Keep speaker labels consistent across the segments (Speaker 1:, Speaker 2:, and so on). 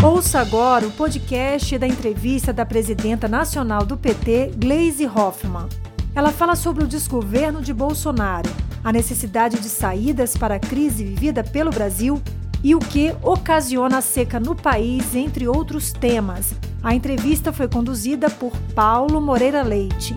Speaker 1: Ouça agora o podcast da entrevista da presidenta nacional do PT, Gleisi Hoffmann. Ela fala sobre o desgoverno de Bolsonaro, a necessidade de saídas para a crise vivida pelo Brasil e o que ocasiona a seca no país, entre outros temas. A entrevista foi conduzida por Paulo Moreira Leite.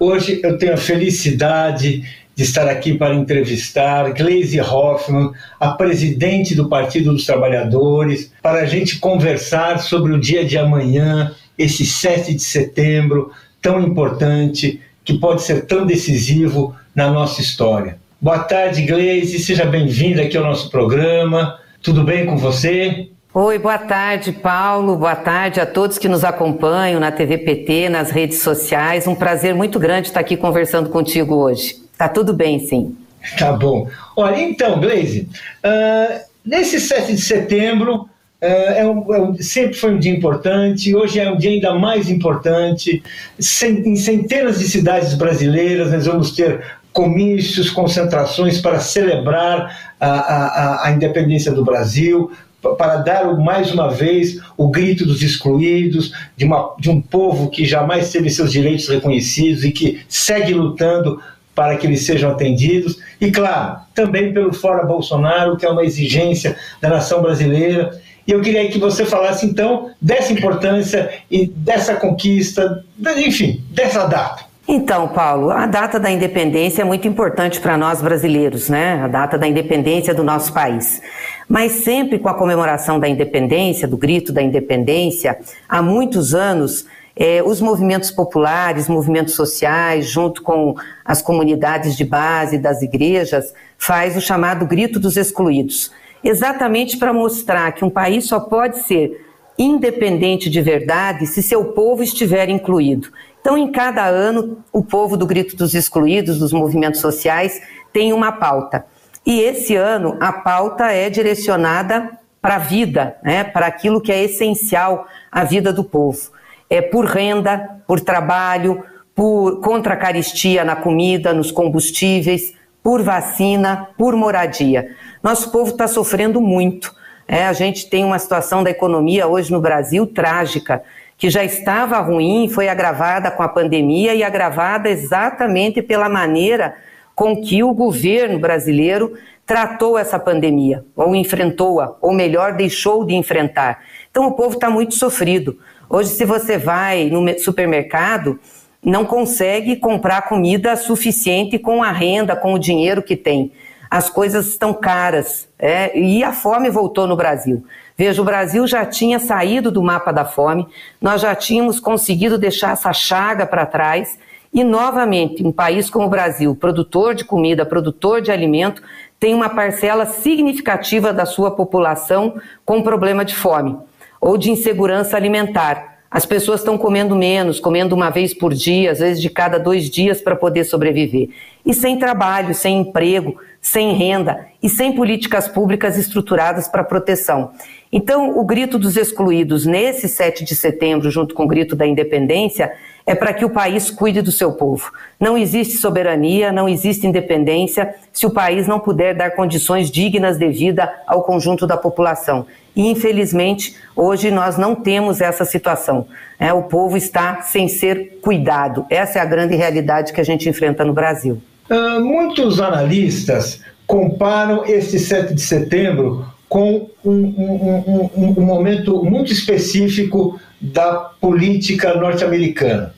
Speaker 2: Hoje eu tenho a felicidade de estar aqui para entrevistar Gleisi Hoffmann, a presidente do Partido dos Trabalhadores, para a gente conversar sobre o dia de amanhã, esse 7 de setembro, tão importante, que pode ser tão decisivo na nossa história. Boa tarde, Gleisi, seja bem-vinda aqui ao nosso programa. Tudo bem com você?
Speaker 3: Oi, boa tarde, Paulo. Boa tarde a todos que nos acompanham na TV PT, nas redes sociais. Um prazer muito grande estar aqui conversando contigo hoje. Tá tudo bem, sim.
Speaker 2: Tá bom. Olha, então, Gleise, uh, nesse 7 de setembro, uh, é um, é um, sempre foi um dia importante, hoje é um dia ainda mais importante. em centenas de cidades brasileiras, nós vamos ter comícios, concentrações para celebrar a, a, a independência do Brasil, para dar mais uma vez o grito dos excluídos, de, uma, de um povo que jamais teve seus direitos reconhecidos e que segue lutando para que eles sejam atendidos, e claro, também pelo Fora Bolsonaro, que é uma exigência da nação brasileira. E eu queria que você falasse então dessa importância e dessa conquista, enfim, dessa data.
Speaker 3: Então, Paulo, a data da independência é muito importante para nós brasileiros, né? A data da independência do nosso país. Mas sempre com a comemoração da independência, do grito da independência, há muitos anos é, os movimentos populares, movimentos sociais, junto com as comunidades de base das igrejas, faz o chamado grito dos excluídos, exatamente para mostrar que um país só pode ser independente de verdade se seu povo estiver incluído. Então, em cada ano, o povo do grito dos excluídos, dos movimentos sociais, tem uma pauta. E esse ano a pauta é direcionada para a vida, né, para aquilo que é essencial à vida do povo é, por renda, por trabalho, por contra a caristia na comida, nos combustíveis, por vacina, por moradia. Nosso povo está sofrendo muito. É, a gente tem uma situação da economia hoje no Brasil trágica, que já estava ruim, foi agravada com a pandemia e agravada exatamente pela maneira com que o governo brasileiro tratou essa pandemia, ou enfrentou-a, ou melhor, deixou de enfrentar. Então o povo está muito sofrido. Hoje, se você vai no supermercado, não consegue comprar comida suficiente com a renda, com o dinheiro que tem. As coisas estão caras é, e a fome voltou no Brasil. Veja, o Brasil já tinha saído do mapa da fome, nós já tínhamos conseguido deixar essa chaga para trás e, novamente, um país como o Brasil, produtor de comida, produtor de alimento, tem uma parcela significativa da sua população com problema de fome ou de insegurança alimentar. As pessoas estão comendo menos, comendo uma vez por dia, às vezes de cada dois dias para poder sobreviver. E sem trabalho, sem emprego, sem renda e sem políticas públicas estruturadas para proteção. Então, o grito dos excluídos nesse 7 de setembro, junto com o grito da independência, é para que o país cuide do seu povo. Não existe soberania, não existe independência se o país não puder dar condições dignas de vida ao conjunto da população. E, infelizmente, hoje nós não temos essa situação. É, o povo está sem ser cuidado. Essa é a grande realidade que a gente enfrenta no Brasil.
Speaker 2: Uh, muitos analistas comparam este 7 de setembro com um, um, um, um momento muito específico da política norte-americana.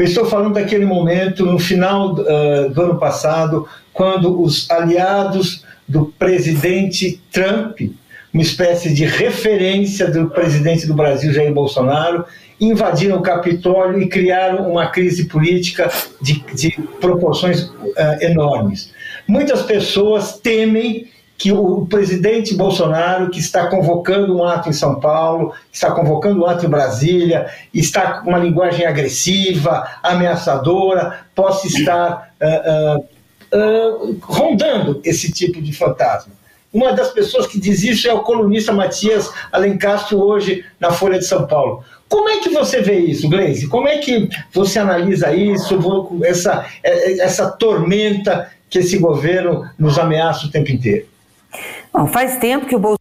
Speaker 2: Eu estou falando daquele momento, no final uh, do ano passado, quando os aliados do presidente Trump, uma espécie de referência do presidente do Brasil, Jair Bolsonaro, invadiram o Capitólio e criaram uma crise política de, de proporções uh, enormes. Muitas pessoas temem que o presidente Bolsonaro, que está convocando um ato em São Paulo, está convocando um ato em Brasília, está com uma linguagem agressiva, ameaçadora, possa estar uh, uh, uh, rondando esse tipo de fantasma. Uma das pessoas que diz isso é o colunista Matias Alencastro, hoje na Folha de São Paulo. Como é que você vê isso, Gleisi? Como é que você analisa isso, essa, essa tormenta que esse governo nos ameaça o tempo inteiro?
Speaker 3: Faz tempo que o Bolsonaro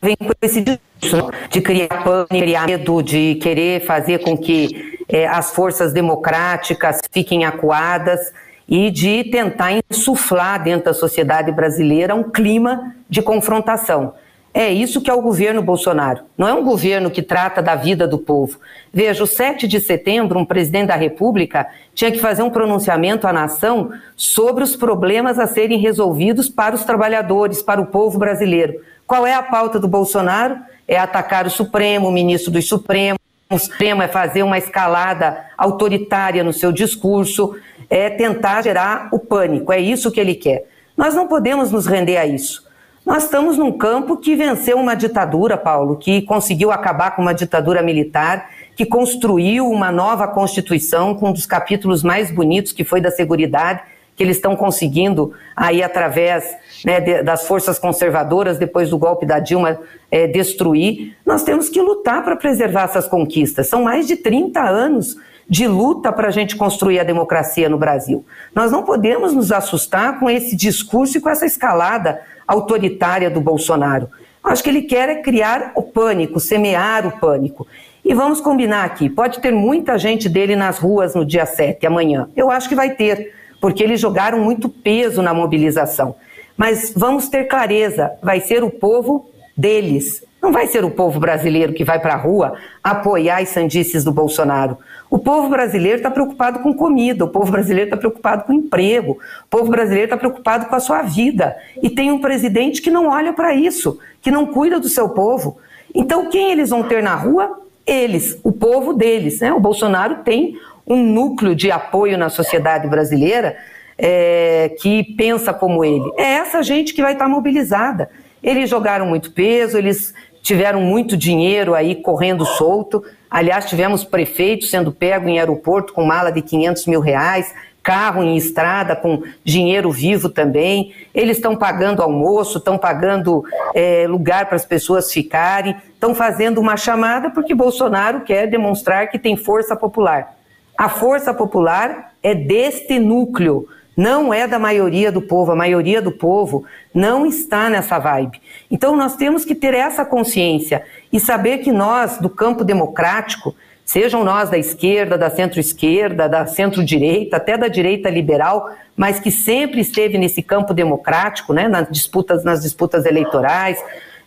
Speaker 3: vem com esse discurso de criar pânico, criar medo, de querer fazer com que é, as forças democráticas fiquem acuadas e de tentar insuflar dentro da sociedade brasileira um clima de confrontação. É isso que é o governo Bolsonaro. Não é um governo que trata da vida do povo. Veja, o 7 de setembro, um presidente da República tinha que fazer um pronunciamento à nação sobre os problemas a serem resolvidos para os trabalhadores, para o povo brasileiro. Qual é a pauta do Bolsonaro? É atacar o Supremo, o ministro do Supremo. O Supremo é fazer uma escalada autoritária no seu discurso, é tentar gerar o pânico. É isso que ele quer. Nós não podemos nos render a isso. Nós estamos num campo que venceu uma ditadura, Paulo, que conseguiu acabar com uma ditadura militar, que construiu uma nova Constituição com um dos capítulos mais bonitos, que foi da Seguridade, que eles estão conseguindo aí através né, de, das forças conservadoras, depois do golpe da Dilma, é, destruir. Nós temos que lutar para preservar essas conquistas. São mais de 30 anos de luta para a gente construir a democracia no Brasil. Nós não podemos nos assustar com esse discurso e com essa escalada autoritária do Bolsonaro. Acho que ele quer é criar o pânico, semear o pânico. E vamos combinar aqui: pode ter muita gente dele nas ruas no dia 7, amanhã. Eu acho que vai ter, porque eles jogaram muito peso na mobilização. Mas vamos ter clareza: vai ser o povo deles. Não vai ser o povo brasileiro que vai para a rua apoiar as sandices do Bolsonaro. O povo brasileiro está preocupado com comida, o povo brasileiro está preocupado com emprego, o povo brasileiro está preocupado com a sua vida. E tem um presidente que não olha para isso, que não cuida do seu povo. Então, quem eles vão ter na rua? Eles, o povo deles. Né? O Bolsonaro tem um núcleo de apoio na sociedade brasileira é, que pensa como ele. É essa gente que vai estar tá mobilizada. Eles jogaram muito peso, eles tiveram muito dinheiro aí correndo solto. Aliás, tivemos prefeitos sendo pego em aeroporto com mala de 500 mil reais, carro em estrada com dinheiro vivo também. Eles estão pagando almoço, estão pagando é, lugar para as pessoas ficarem, estão fazendo uma chamada porque Bolsonaro quer demonstrar que tem força popular. A força popular é deste núcleo não é da maioria do povo, a maioria do povo não está nessa vibe. Então nós temos que ter essa consciência e saber que nós, do campo democrático, sejam nós da esquerda, da centro-esquerda, da centro-direita, até da direita liberal, mas que sempre esteve nesse campo democrático, né, nas disputas, nas disputas eleitorais,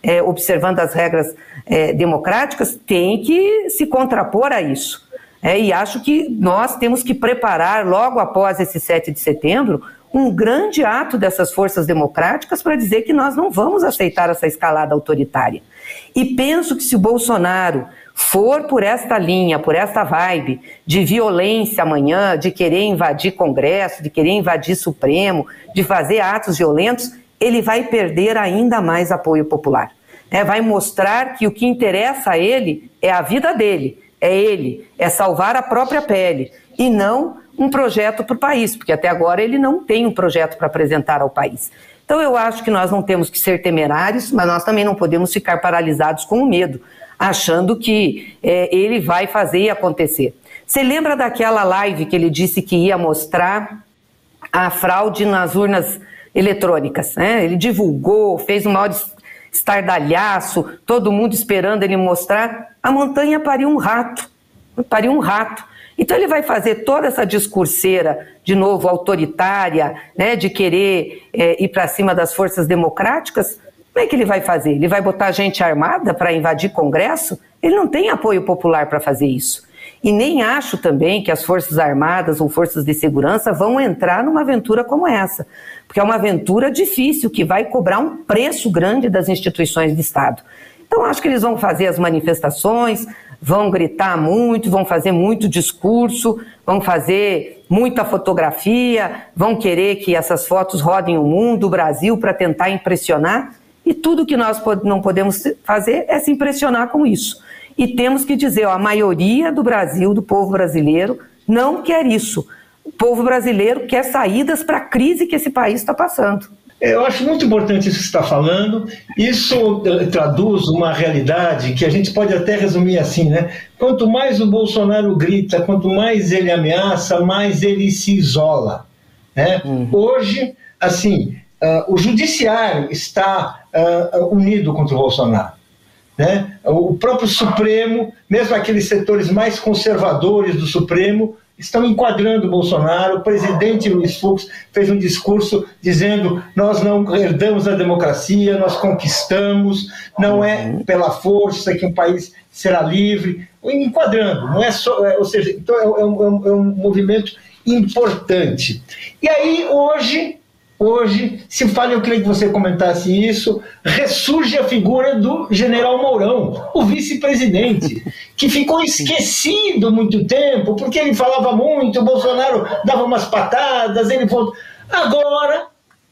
Speaker 3: é, observando as regras é, democráticas, tem que se contrapor a isso. É, e acho que nós temos que preparar, logo após esse 7 de setembro, um grande ato dessas forças democráticas para dizer que nós não vamos aceitar essa escalada autoritária. E penso que se o Bolsonaro for por esta linha, por esta vibe de violência amanhã, de querer invadir Congresso, de querer invadir Supremo, de fazer atos violentos, ele vai perder ainda mais apoio popular. É, vai mostrar que o que interessa a ele é a vida dele é ele, é salvar a própria pele e não um projeto para o país, porque até agora ele não tem um projeto para apresentar ao país. Então eu acho que nós não temos que ser temerários, mas nós também não podemos ficar paralisados com o medo, achando que é, ele vai fazer e acontecer. Você lembra daquela live que ele disse que ia mostrar a fraude nas urnas eletrônicas? Né? Ele divulgou, fez um maior estardalhaço, todo mundo esperando ele mostrar, a montanha pariu um rato, pariu um rato. Então ele vai fazer toda essa discurseira, de novo, autoritária, né, de querer é, ir para cima das forças democráticas. Como é que ele vai fazer? Ele vai botar gente armada para invadir Congresso? Ele não tem apoio popular para fazer isso. E nem acho também que as Forças Armadas ou Forças de Segurança vão entrar numa aventura como essa, porque é uma aventura difícil que vai cobrar um preço grande das instituições de Estado. Então, acho que eles vão fazer as manifestações, vão gritar muito, vão fazer muito discurso, vão fazer muita fotografia, vão querer que essas fotos rodem o mundo, o Brasil, para tentar impressionar. E tudo que nós não podemos fazer é se impressionar com isso. E temos que dizer, ó, a maioria do Brasil, do povo brasileiro, não quer isso. O povo brasileiro quer saídas para a crise que esse país está passando.
Speaker 2: É, eu acho muito importante isso que você está falando. Isso traduz uma realidade que a gente pode até resumir assim, né? Quanto mais o Bolsonaro grita, quanto mais ele ameaça, mais ele se isola. Né? Uhum. Hoje, assim, uh, o judiciário está uh, unido contra o Bolsonaro. Né? O próprio Supremo, mesmo aqueles setores mais conservadores do Supremo, estão enquadrando Bolsonaro. O presidente Luiz Fux fez um discurso dizendo: nós não herdamos a democracia, nós conquistamos, não é pela força que um país será livre. Enquadrando, não é só. É, ou seja, então é, é, um, é um movimento importante. E aí, hoje, Hoje, se fala, eu queria que você comentasse isso, ressurge a figura do general Mourão, o vice-presidente, que ficou esquecido muito tempo, porque ele falava muito, o Bolsonaro dava umas patadas, ele falou. Agora,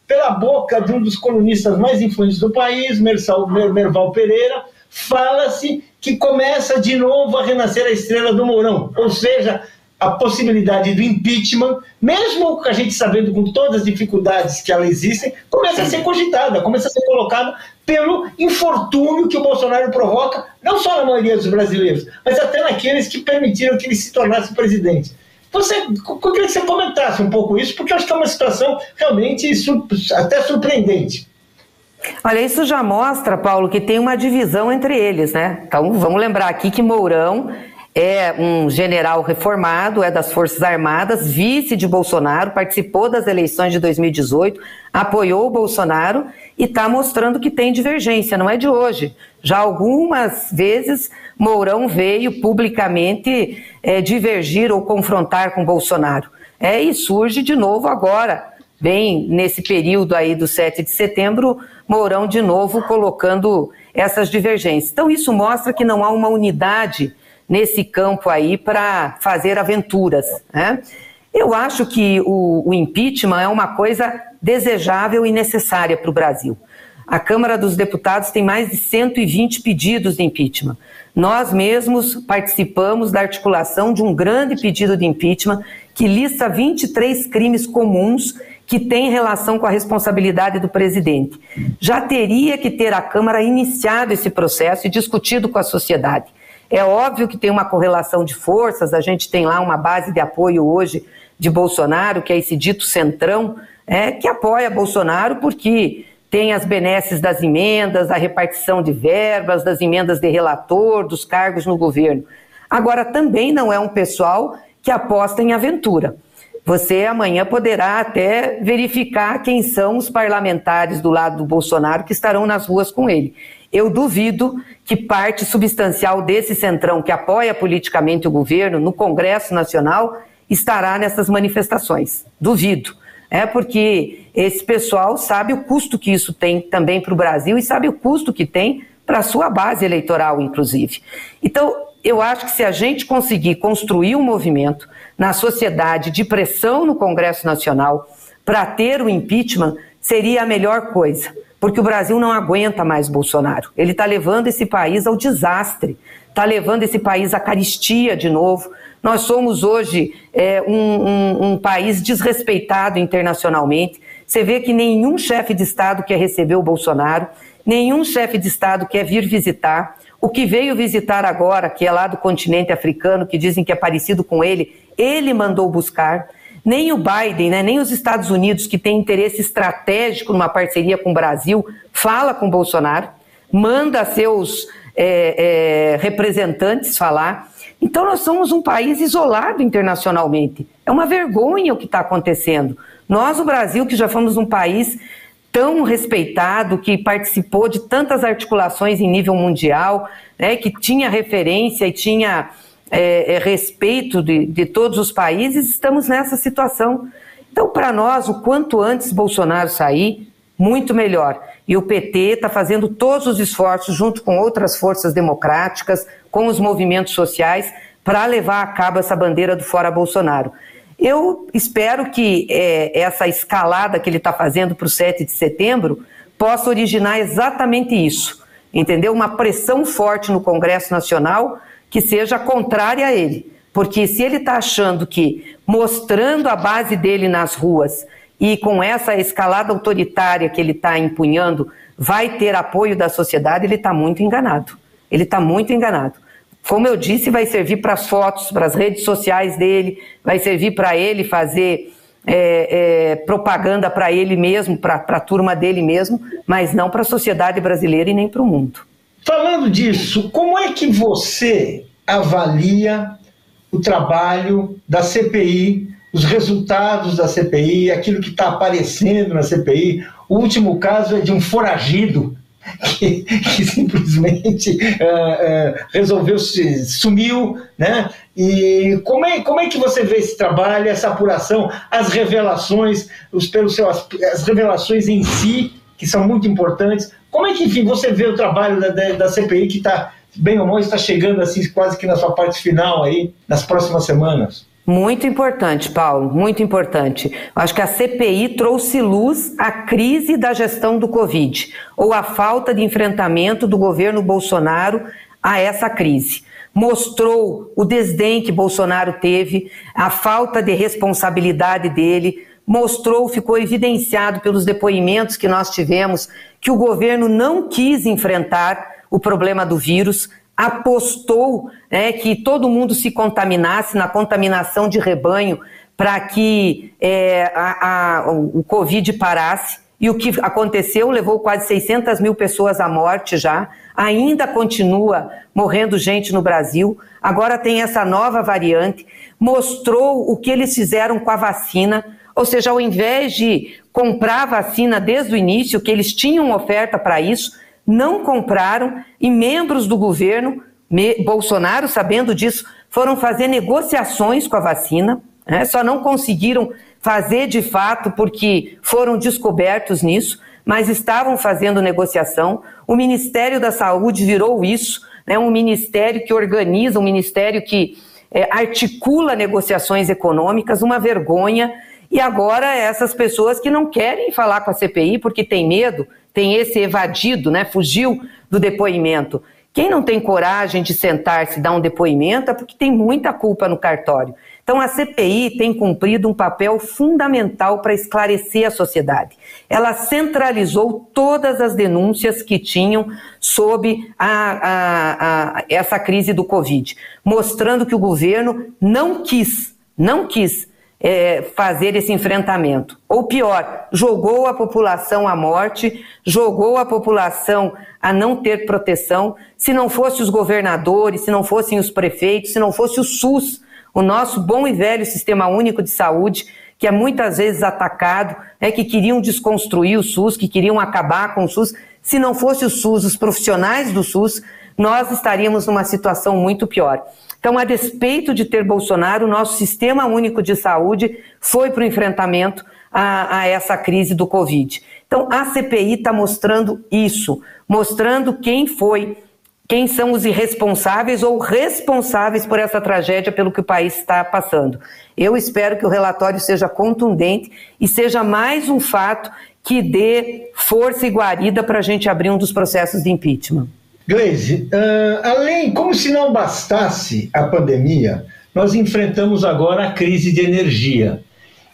Speaker 2: pela boca de um dos colunistas mais influentes do país, Merval Pereira, fala-se que começa de novo a renascer a estrela do Mourão, ou seja, a possibilidade do impeachment, mesmo a gente sabendo com todas as dificuldades que ela existem, começa a ser cogitada, começa a ser colocada pelo infortúnio que o Bolsonaro provoca, não só na maioria dos brasileiros, mas até naqueles que permitiram que ele se tornasse presidente. Você, eu queria que você comentasse um pouco isso, porque eu acho que é uma situação realmente até surpreendente.
Speaker 3: Olha, isso já mostra, Paulo, que tem uma divisão entre eles, né? Então, vamos lembrar aqui que Mourão é um general reformado, é das Forças Armadas, vice de Bolsonaro, participou das eleições de 2018, apoiou o Bolsonaro e está mostrando que tem divergência, não é de hoje. Já algumas vezes Mourão veio publicamente é, divergir ou confrontar com Bolsonaro. É, e surge de novo agora, bem nesse período aí do 7 de setembro, Mourão de novo colocando essas divergências. Então isso mostra que não há uma unidade nesse campo aí para fazer aventuras. Né? Eu acho que o, o impeachment é uma coisa desejável e necessária para o Brasil. A Câmara dos Deputados tem mais de 120 pedidos de impeachment. Nós mesmos participamos da articulação de um grande pedido de impeachment que lista 23 crimes comuns que têm relação com a responsabilidade do presidente. Já teria que ter a Câmara iniciado esse processo e discutido com a sociedade. É óbvio que tem uma correlação de forças, a gente tem lá uma base de apoio hoje de Bolsonaro, que é esse dito centrão, é, que apoia Bolsonaro porque tem as benesses das emendas, da repartição de verbas, das emendas de relator, dos cargos no governo. Agora, também não é um pessoal que aposta em aventura. Você amanhã poderá até verificar quem são os parlamentares do lado do Bolsonaro que estarão nas ruas com ele. Eu duvido que parte substancial desse centrão que apoia politicamente o governo no Congresso Nacional estará nessas manifestações. Duvido. É porque esse pessoal sabe o custo que isso tem também para o Brasil e sabe o custo que tem para a sua base eleitoral, inclusive. Então, eu acho que se a gente conseguir construir um movimento na sociedade de pressão no Congresso Nacional para ter o impeachment, seria a melhor coisa porque o Brasil não aguenta mais Bolsonaro. Ele está levando esse país ao desastre, está levando esse país à caristia de novo. Nós somos hoje é, um, um, um país desrespeitado internacionalmente. Você vê que nenhum chefe de Estado quer receber o Bolsonaro, nenhum chefe de Estado quer vir visitar. O que veio visitar agora, que é lá do continente africano, que dizem que é parecido com ele, ele mandou buscar nem o Biden, né, nem os Estados Unidos, que têm interesse estratégico numa parceria com o Brasil, fala com Bolsonaro, manda seus é, é, representantes falar. Então, nós somos um país isolado internacionalmente. É uma vergonha o que está acontecendo. Nós, o Brasil, que já fomos um país tão respeitado, que participou de tantas articulações em nível mundial, né, que tinha referência e tinha é, é, respeito de, de todos os países, estamos nessa situação. Então, para nós, o quanto antes Bolsonaro sair, muito melhor. E o PT está fazendo todos os esforços, junto com outras forças democráticas, com os movimentos sociais, para levar a cabo essa bandeira do Fora Bolsonaro. Eu espero que é, essa escalada que ele está fazendo para o 7 de setembro possa originar exatamente isso, entendeu? Uma pressão forte no Congresso Nacional que seja contrária a ele. Porque se ele está achando que mostrando a base dele nas ruas e com essa escalada autoritária que ele está empunhando vai ter apoio da sociedade, ele está muito enganado. Ele está muito enganado. Como eu disse, vai servir para as fotos, para as redes sociais dele, vai servir para ele fazer é, é, propaganda para ele mesmo, para a turma dele mesmo, mas não para a sociedade brasileira e nem para o mundo.
Speaker 2: Falando disso, como é que você avalia o trabalho da CPI, os resultados da CPI, aquilo que está aparecendo na CPI? O último caso é de um foragido que, que simplesmente uh, uh, resolveu sumiu, né? E como é, como é que você vê esse trabalho, essa apuração, as revelações, os pelos seus, as revelações em si que são muito importantes. Como é que, enfim, você vê o trabalho da, da, da CPI que está bem ou mal está chegando assim quase que na sua parte final aí nas próximas semanas?
Speaker 3: Muito importante, Paulo, muito importante. Acho que a CPI trouxe luz à crise da gestão do Covid, ou à falta de enfrentamento do governo Bolsonaro a essa crise. Mostrou o desdém que Bolsonaro teve, a falta de responsabilidade dele, mostrou, ficou evidenciado pelos depoimentos que nós tivemos, que o governo não quis enfrentar o problema do vírus, apostou né, que todo mundo se contaminasse na contaminação de rebanho para que é, a, a, o Covid parasse. E o que aconteceu levou quase 600 mil pessoas à morte já. Ainda continua morrendo gente no Brasil. Agora tem essa nova variante. Mostrou o que eles fizeram com a vacina. Ou seja, ao invés de comprar vacina desde o início, que eles tinham oferta para isso, não compraram e membros do governo, Bolsonaro, sabendo disso, foram fazer negociações com a vacina, né? só não conseguiram fazer de fato porque foram descobertos nisso, mas estavam fazendo negociação. O Ministério da Saúde virou isso, né? um ministério que organiza, um ministério que é, articula negociações econômicas, uma vergonha. E agora essas pessoas que não querem falar com a CPI porque tem medo tem esse evadido, né, fugiu do depoimento. Quem não tem coragem de sentar-se e dar um depoimento é porque tem muita culpa no cartório. Então, a CPI tem cumprido um papel fundamental para esclarecer a sociedade. Ela centralizou todas as denúncias que tinham sobre a, a, a, essa crise do Covid, mostrando que o governo não quis, não quis é, fazer esse enfrentamento. Ou pior, jogou a população à morte, jogou a população a não ter proteção. Se não fossem os governadores, se não fossem os prefeitos, se não fosse o SUS, o nosso bom e velho Sistema Único de Saúde, que é muitas vezes atacado, é que queriam desconstruir o SUS, que queriam acabar com o SUS. Se não fosse o SUS, os profissionais do SUS, nós estaríamos numa situação muito pior. Então, a despeito de ter Bolsonaro, o nosso sistema único de saúde foi para o enfrentamento a, a, essa crise do Covid. Então, a CPI está mostrando isso, mostrando quem foi, quem são os irresponsáveis ou responsáveis por essa tragédia pelo que o país está passando. Eu espero que o relatório seja contundente e seja mais um fato que dê força e guarida para a gente abrir um dos processos de impeachment.
Speaker 2: Gleise, uh, além, como se não bastasse a pandemia, nós enfrentamos agora a crise de energia.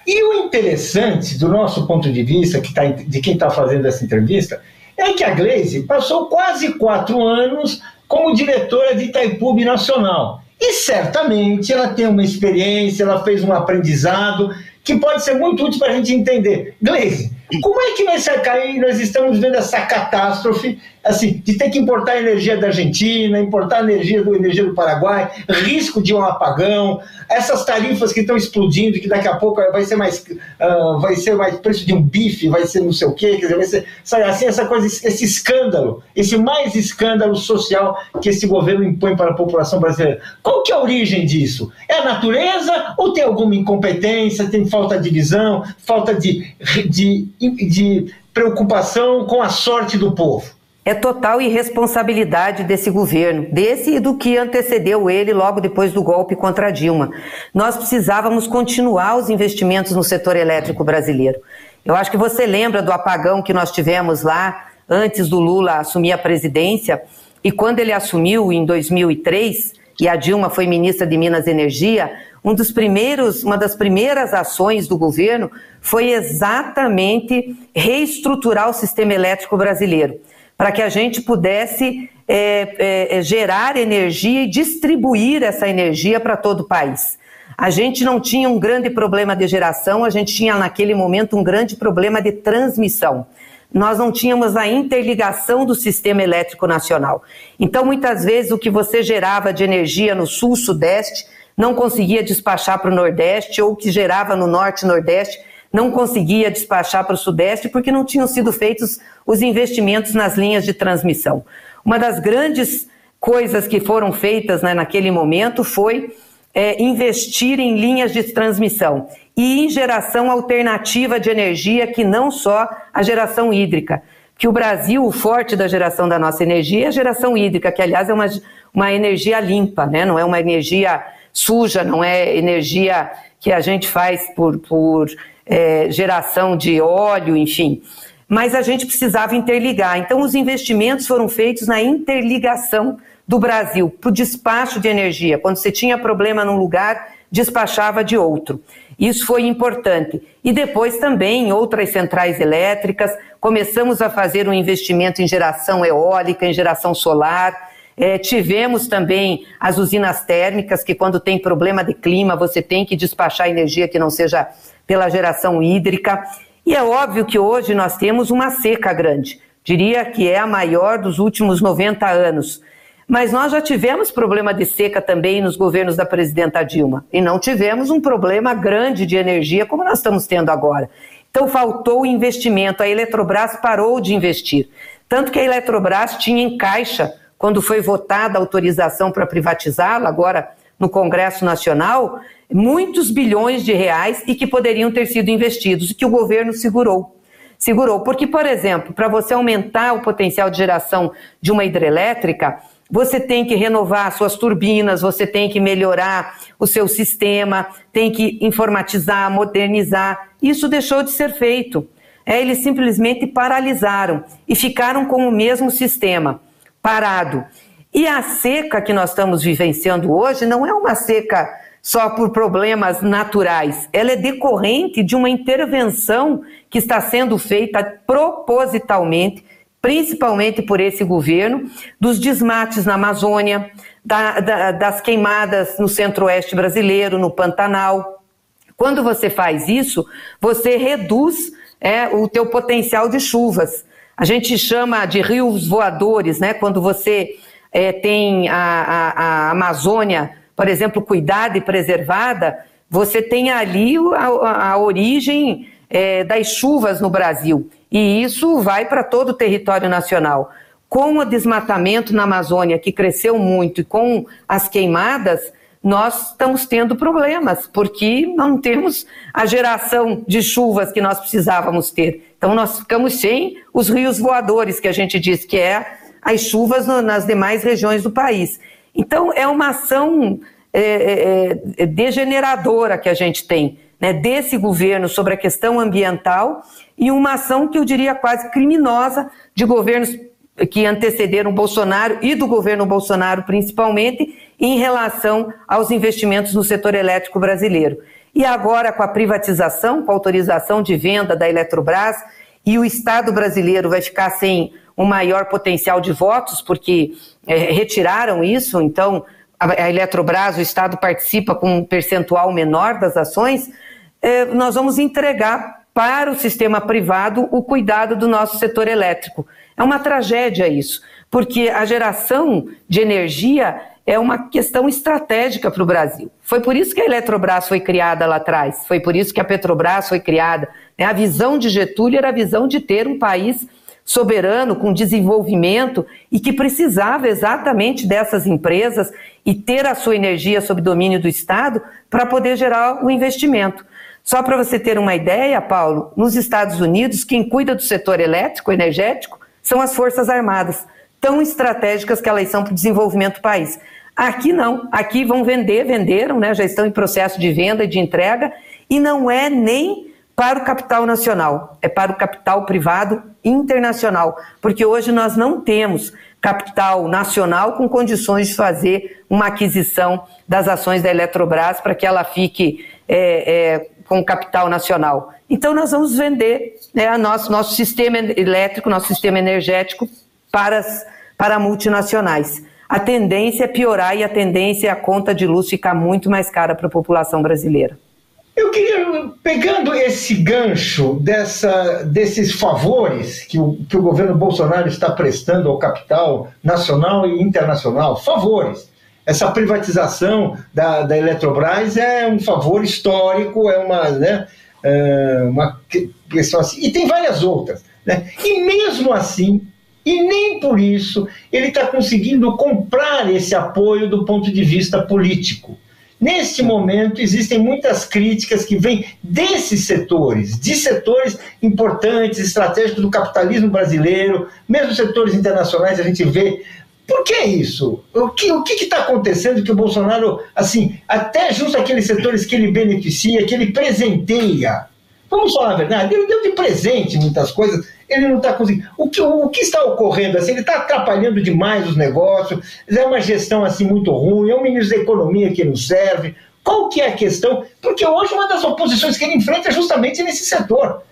Speaker 2: E o interessante, do nosso ponto de vista, que tá, de quem está fazendo essa entrevista, é que a Gleise passou quase quatro anos como diretora de Itaipu Nacional. E certamente ela tem uma experiência, ela fez um aprendizado que pode ser muito útil para a gente entender. Gleise, como é que cair nós estamos vendo essa catástrofe assim, de ter que importar energia da Argentina, importar energia do energia do Paraguai, risco de um apagão, essas tarifas que estão explodindo, que daqui a pouco vai ser mais uh, vai ser mais preço de um bife, vai ser não sei o quê, quer dizer, vai ser sabe, assim essa coisa, esse escândalo, esse mais escândalo social que esse governo impõe para a população brasileira. Qual que é a origem disso? É a natureza ou tem alguma incompetência, tem falta de visão, falta de, de, de preocupação com a sorte do povo?
Speaker 3: É total irresponsabilidade desse governo, desse e do que antecedeu ele logo depois do golpe contra Dilma. Nós precisávamos continuar os investimentos no setor elétrico brasileiro. Eu acho que você lembra do apagão que nós tivemos lá antes do Lula assumir a presidência, e quando ele assumiu em 2003 e a Dilma foi ministra de Minas e Energia, um dos primeiros, uma das primeiras ações do governo foi exatamente reestruturar o sistema elétrico brasileiro para que a gente pudesse é, é, é, gerar energia e distribuir essa energia para todo o país. a gente não tinha um grande problema de geração, a gente tinha naquele momento um grande problema de transmissão. Nós não tínhamos a interligação do sistema elétrico nacional. Então, muitas vezes, o que você gerava de energia no sul-sudeste não conseguia despachar para o nordeste, ou o que gerava no norte-nordeste não conseguia despachar para o sudeste, porque não tinham sido feitos os investimentos nas linhas de transmissão. Uma das grandes coisas que foram feitas né, naquele momento foi é, investir em linhas de transmissão e em geração alternativa de energia, que não só a geração hídrica. Que o Brasil, o forte da geração da nossa energia é a geração hídrica, que aliás é uma, uma energia limpa, né? não é uma energia suja, não é energia que a gente faz por, por é, geração de óleo, enfim. Mas a gente precisava interligar. Então, os investimentos foram feitos na interligação do Brasil para o despacho de energia. Quando você tinha problema num lugar, despachava de outro. Isso foi importante. E depois também em outras centrais elétricas, começamos a fazer um investimento em geração eólica, em geração solar. É, tivemos também as usinas térmicas, que quando tem problema de clima, você tem que despachar energia que não seja pela geração hídrica. E é óbvio que hoje nós temos uma seca grande. Diria que é a maior dos últimos 90 anos. Mas nós já tivemos problema de seca também nos governos da presidenta Dilma e não tivemos um problema grande de energia como nós estamos tendo agora. Então faltou investimento, a Eletrobras parou de investir. Tanto que a Eletrobras tinha em caixa, quando foi votada a autorização para privatizá-la, agora no Congresso Nacional, muitos bilhões de reais e que poderiam ter sido investidos e que o governo segurou. Segurou, porque, por exemplo, para você aumentar o potencial de geração de uma hidrelétrica, você tem que renovar suas turbinas, você tem que melhorar o seu sistema, tem que informatizar, modernizar. Isso deixou de ser feito. É, eles simplesmente paralisaram e ficaram com o mesmo sistema, parado. E a seca que nós estamos vivenciando hoje não é uma seca só por problemas naturais, ela é decorrente de uma intervenção que está sendo feita propositalmente principalmente por esse governo, dos desmates na Amazônia, da, da, das queimadas no centro-oeste brasileiro, no Pantanal. Quando você faz isso, você reduz é, o teu potencial de chuvas. A gente chama de rios voadores, né? Quando você é, tem a, a, a, Amazônia, por exemplo, cuidada e preservada, você tem ali a, a origem é, das chuvas no Brasil. E isso vai para todo o território nacional. Com o desmatamento na Amazônia, que cresceu muito, e com as queimadas, nós estamos tendo problemas, porque não temos a geração de chuvas que nós precisávamos ter. Então, nós ficamos sem os rios voadores, que a gente diz que é as chuvas nas demais regiões do país. Então, é uma ação é, é, é degeneradora que a gente tem né, desse governo sobre a questão ambiental e uma ação que eu diria quase criminosa de governos que antecederam Bolsonaro e do governo Bolsonaro principalmente em relação aos investimentos no setor elétrico brasileiro. E agora com a privatização, com a autorização de venda da Eletrobras, e o Estado brasileiro vai ficar sem um maior potencial de votos, porque é, retiraram isso, então a, a Eletrobras, o Estado participa com um percentual menor das ações, é, nós vamos entregar para o sistema privado o cuidado do nosso setor elétrico. É uma tragédia isso, porque a geração de energia é uma questão estratégica para o Brasil. Foi por isso que a Eletrobras foi criada lá atrás, foi por isso que a Petrobras foi criada. Né? A visão de Getúlio era a visão de ter um país soberano, com desenvolvimento e que precisava exatamente dessas empresas e ter a sua energia sob domínio do Estado para poder gerar o investimento. Só para você ter uma ideia, Paulo, nos Estados Unidos, quem cuida do setor elétrico, energético, são as Forças Armadas, tão estratégicas que elas são para o desenvolvimento do país. Aqui não, aqui vão vender, venderam, né, já estão em processo de venda e de entrega, e não é nem para o capital nacional, é para o capital privado internacional, porque hoje nós não temos capital nacional com condições de fazer uma aquisição das ações da Eletrobras para que ela fique é, é, com capital nacional. Então, nós vamos vender né, nosso, nosso sistema elétrico, nosso sistema energético para, as, para multinacionais. a tendência é piorar e a tendência é a conta de luz ficar muito mais cara para a população brasileira.
Speaker 2: Eu queria, pegando esse gancho dessa, desses favores que o, que o governo Bolsonaro está prestando ao capital nacional e internacional, favores. Essa privatização da, da Eletrobras é um favor histórico, é uma, né, é uma questão assim. E tem várias outras. Né? E mesmo assim, e nem por isso, ele está conseguindo comprar esse apoio do ponto de vista político. Neste momento, existem muitas críticas que vêm desses setores, de setores importantes, estratégicos do capitalismo brasileiro, mesmo setores internacionais, a gente vê. Por que isso? O que o está acontecendo que o Bolsonaro, assim, até justo aqueles setores que ele beneficia, que ele presenteia, vamos falar a verdade, ele deu de presente muitas coisas ele não está conseguindo. O que, o que está ocorrendo? Assim, ele está atrapalhando demais os negócios, é uma gestão assim muito ruim, é um ministro da Economia que não serve. Qual que é a questão? Porque hoje uma das oposições que ele enfrenta é justamente nesse setor.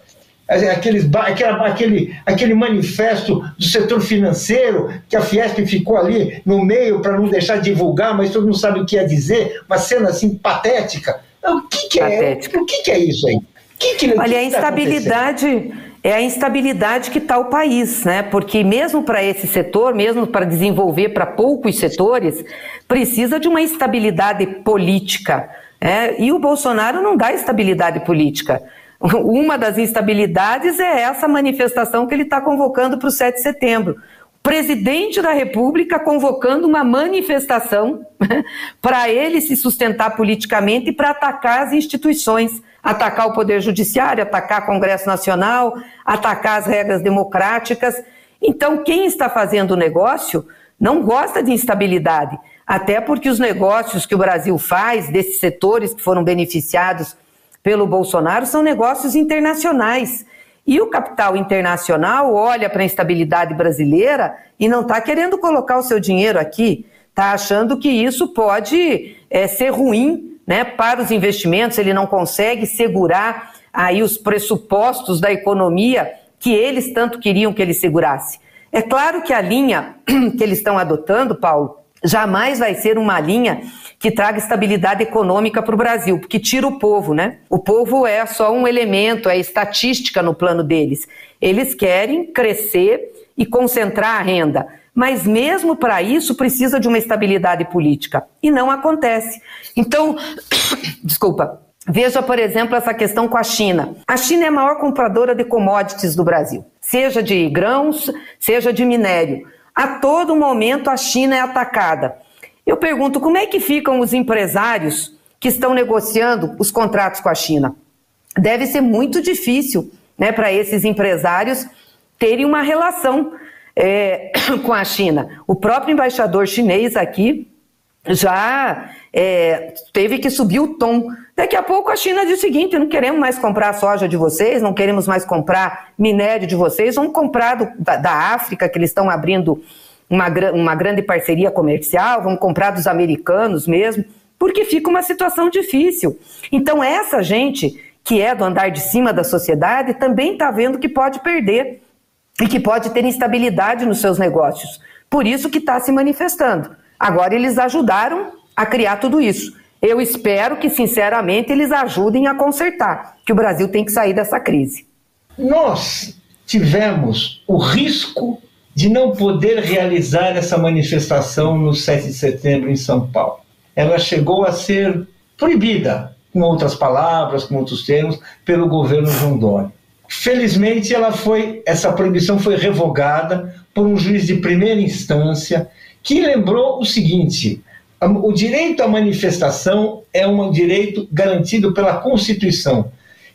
Speaker 2: Aqueles, aquela, aquele, aquele manifesto do setor financeiro, que a Fiesp ficou ali no meio para não deixar divulgar, mas todo mundo sabe o que ia dizer, uma cena assim patética. O que, que é? O que, que é isso aí?
Speaker 3: Que que, Olha, que a instabilidade é a instabilidade que está o país, né? Porque mesmo para esse setor, mesmo para desenvolver para poucos setores, precisa de uma estabilidade política. Né? E o Bolsonaro não dá estabilidade política. Uma das instabilidades é essa manifestação que ele está convocando para o 7 de setembro. Presidente da República convocando uma manifestação para ele se sustentar politicamente e para atacar as instituições atacar o Poder Judiciário, atacar o Congresso Nacional, atacar as regras democráticas. Então, quem está fazendo o negócio não gosta de instabilidade, até porque os negócios que o Brasil faz, desses setores que foram beneficiados pelo Bolsonaro, são negócios internacionais. E o capital internacional olha para a instabilidade brasileira e não está querendo colocar o seu dinheiro aqui, está achando que isso pode é, ser ruim né, para os investimentos, ele não consegue segurar aí os pressupostos da economia que eles tanto queriam que ele segurasse. É claro que a linha que eles estão adotando, Paulo, jamais vai ser uma linha que traga estabilidade econômica para o Brasil, porque tira o povo, né? O povo é só um elemento, é estatística no plano deles. Eles querem crescer e concentrar a renda. Mas mesmo para isso precisa de uma estabilidade política. E não acontece. Então, desculpa. Veja, por exemplo, essa questão com a China. A China é a maior compradora de commodities do Brasil, seja de grãos, seja de minério. A todo momento a China é atacada. Eu pergunto, como é que ficam os empresários que estão negociando os contratos com a China? Deve ser muito difícil né, para esses empresários terem uma relação é, com a China. O próprio embaixador chinês aqui já é, teve que subir o tom. Daqui a pouco a China diz o seguinte: não queremos mais comprar soja de vocês, não queremos mais comprar minério de vocês, vamos comprar do, da, da, África, que eles estão abrindo uma, uma grande parceria comercial, vamos comprar dos americanos mesmo, porque fica uma situação difícil. Então, essa gente que é do andar de cima da sociedade também está vendo que pode perder e que pode ter instabilidade nos seus negócios. Por isso que está se manifestando. Agora eles ajudaram a criar tudo isso. Eu espero que, sinceramente, eles ajudem a consertar, que o Brasil tem que sair dessa crise.
Speaker 2: Nós tivemos o risco de não poder realizar essa manifestação no 7 de setembro em São Paulo. Ela chegou a ser proibida, com outras palavras, com outros termos, pelo governo João Dória. Felizmente, ela foi, essa proibição foi revogada por um juiz de primeira instância que lembrou o seguinte: o direito à manifestação é um direito garantido pela Constituição.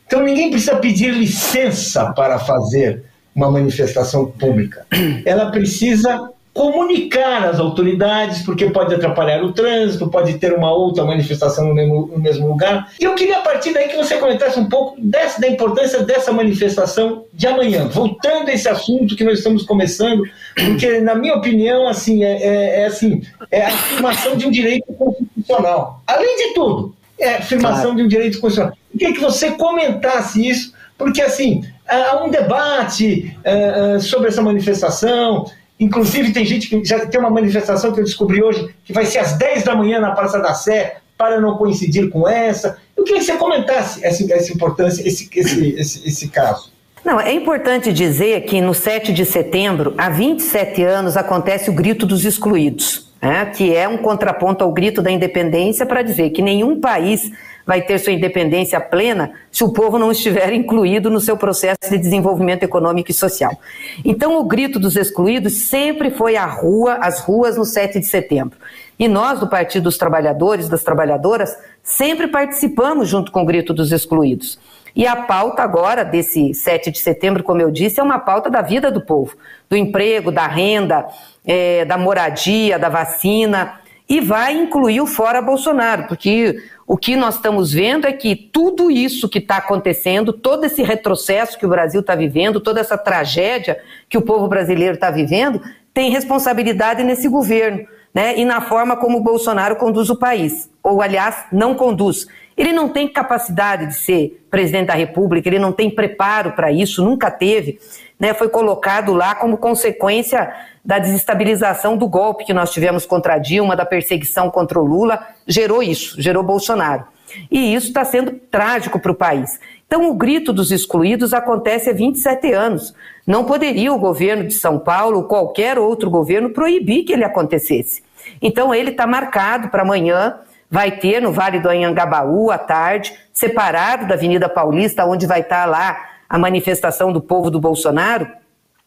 Speaker 2: Então ninguém precisa pedir licença para fazer uma manifestação pública. Ela precisa comunicar às autoridades, porque pode atrapalhar o trânsito, pode ter uma outra manifestação no mesmo, no mesmo lugar. E eu queria, a partir daí, que você comentasse um pouco dessa, da importância dessa manifestação de amanhã. Voltando a esse assunto que nós estamos começando, porque, na minha opinião, assim, é, é, é assim, é a afirmação de um direito constitucional. Além de tudo, é a afirmação claro. de um direito constitucional. Eu queria que você comentasse isso, porque, assim, há um debate uh, sobre essa manifestação, Inclusive, tem gente que já tem uma manifestação que eu descobri hoje que vai ser às 10 da manhã na Praça da Sé, para não coincidir com essa. Eu queria que você comentasse essa, essa importância, esse, esse, esse, esse caso.
Speaker 3: Não, é importante dizer que no 7 de setembro, há 27 anos, acontece o Grito dos Excluídos, né, que é um contraponto ao Grito da Independência para dizer que nenhum país vai ter sua independência plena se o povo não estiver incluído no seu processo de desenvolvimento econômico e social. Então, o grito dos excluídos sempre foi a rua, as ruas no 7 de setembro. E nós, do Partido dos Trabalhadores, das Trabalhadoras, sempre participamos junto com o grito dos excluídos. E a pauta agora desse 7 de setembro, como eu disse, é uma pauta da vida do povo, do emprego, da renda, é, da moradia, da vacina, e vai incluir o fora Bolsonaro, porque o que nós estamos vendo é que tudo isso que está acontecendo, todo esse retrocesso que o Brasil está vivendo, toda essa tragédia que o povo brasileiro está vivendo, tem responsabilidade nesse governo. Né, e na forma como o Bolsonaro conduz o país, ou aliás, não conduz. Ele não tem capacidade de ser presidente da República, ele não tem preparo para isso, nunca teve. Né, foi colocado lá como consequência da desestabilização do golpe que nós tivemos contra Dilma, da perseguição contra o Lula, gerou isso, gerou Bolsonaro. E isso está sendo trágico para o país. Então, o grito dos excluídos acontece há 27 anos. Não poderia o governo de São Paulo, ou qualquer outro governo, proibir que ele acontecesse. Então, ele está marcado para amanhã, vai ter no Vale do Anhangabaú, à tarde, separado da Avenida Paulista, onde vai estar lá a manifestação do povo do Bolsonaro,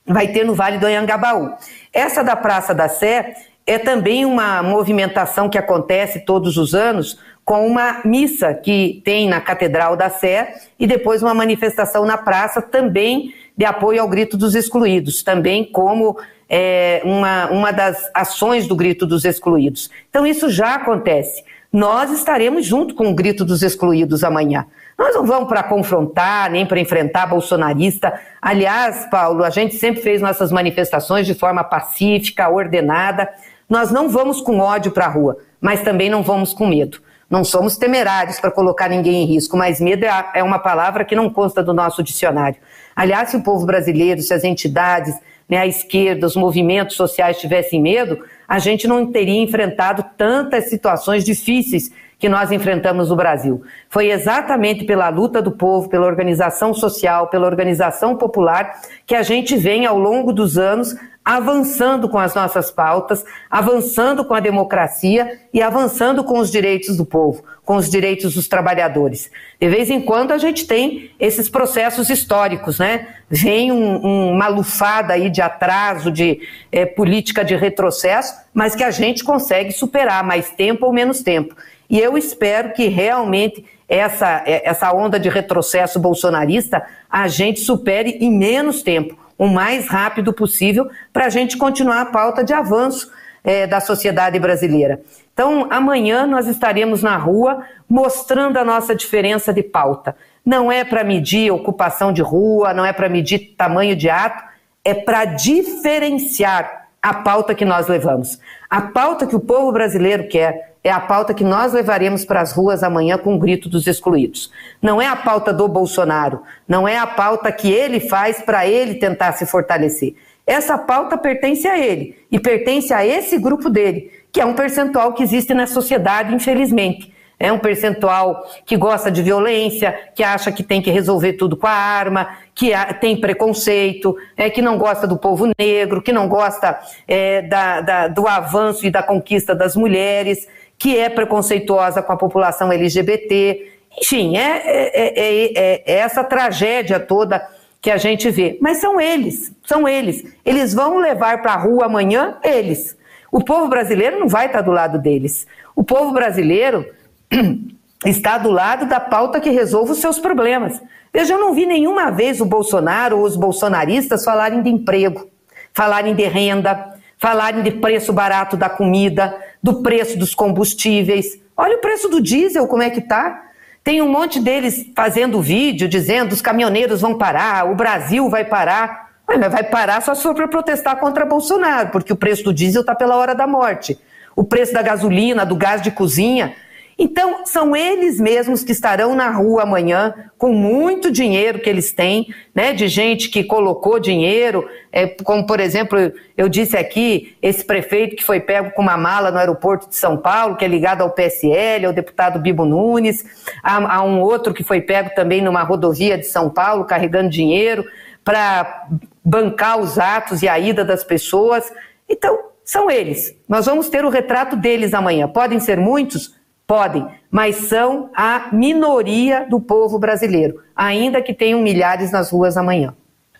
Speaker 3: vai ter no Vale do Anhangabaú. Essa da Praça da Sé é também uma movimentação que acontece todos os anos com uma missa que tem na Catedral da Sé e depois uma manifestação na praça também de apoio ao Grito dos Excluídos, também como é, uma, uma das ações do Grito dos Excluídos. Então isso já acontece. Nós estaremos junto com o Grito dos Excluídos amanhã. Nós não vamos para confrontar, nem para enfrentar bolsonarista. Aliás, Paulo, a gente sempre fez nossas manifestações de forma pacífica, ordenada. Nós não vamos com ódio para a rua, mas também não vamos com medo. Não somos temerários para colocar ninguém em risco, mas medo é, é uma palavra que não consta do nosso dicionário. Aliás, se o povo brasileiro, se as entidades, né, a esquerda, os movimentos sociais tivessem medo, a gente não teria enfrentado tantas situações difíceis que nós enfrentamos no Brasil. Foi exatamente pela luta do povo, pela organização social, pela organização popular, que a gente vem ao longo dos anos avançando com as nossas pautas, avançando com a democracia e avançando com os direitos do povo, com os direitos dos trabalhadores. De vez em quando a gente tem esses processos históricos, né? Vem um, uma lufada aí de atraso, de é, política de retrocesso, mas que a gente consegue superar mais tempo ou menos tempo. E eu espero que realmente essa, essa onda de retrocesso bolsonarista a gente supere em menos tempo, o mais rápido possível, para a gente continuar a pauta de avanço é, da sociedade brasileira. Então, amanhã nós estaremos na rua mostrando a nossa diferença de pauta. Não é para medir ocupação de rua, não é para medir tamanho de ato, é para diferenciar a pauta que nós levamos. A pauta que o povo brasileiro quer, é a pauta que nós levaremos para as ruas amanhã com o grito dos excluídos. Não é a pauta do Bolsonaro, não é a pauta que ele faz para ele tentar se fortalecer. Essa pauta pertence a ele e pertence a esse grupo dele, que é um percentual que existe na sociedade, infelizmente. É um percentual que gosta de violência, que acha que tem que resolver tudo com a arma, que tem preconceito, é, que não gosta do povo negro, que não gosta é, da, da, do avanço e da conquista das mulheres que é preconceituosa com a população LGBT. Enfim, é, é, é, é, essa tragédia toda que a gente vê. Mas são eles, são eles. Eles vão levar para a rua amanhã, eles. O povo brasileiro não vai estar do lado deles. O povo brasileiro está do lado da pauta que resolve os seus problemas. Veja, eu não vi nenhuma vez o Bolsonaro ou os bolsonaristas falarem de emprego, falarem de renda, falarem de preço barato da comida, do preço dos combustíveis. Olha o preço do diesel, como é que tá? Tem um monte deles fazendo vídeo dizendo os caminhoneiros vão parar, o Brasil vai parar. Mas vai parar só se for para protestar contra Bolsonaro, porque o preço do diesel está pela hora da morte. O preço da gasolina, do gás de cozinha. Então, são eles mesmos que estarão na rua amanhã com muito dinheiro que eles têm, né, de gente que colocou dinheiro, é, como por exemplo, eu disse aqui, esse prefeito que foi pego com uma mala no aeroporto de São Paulo, que é ligado ao PSL, ao deputado Bibo Nunes, há, há um outro que foi pego também numa rodovia de São Paulo, carregando dinheiro para bancar os atos e a ida das pessoas. Então, são eles. Nós vamos ter o retrato deles amanhã. Podem ser muitos? Podem, mas são a minoria do povo brasileiro, ainda que tenham milhares nas ruas amanhã.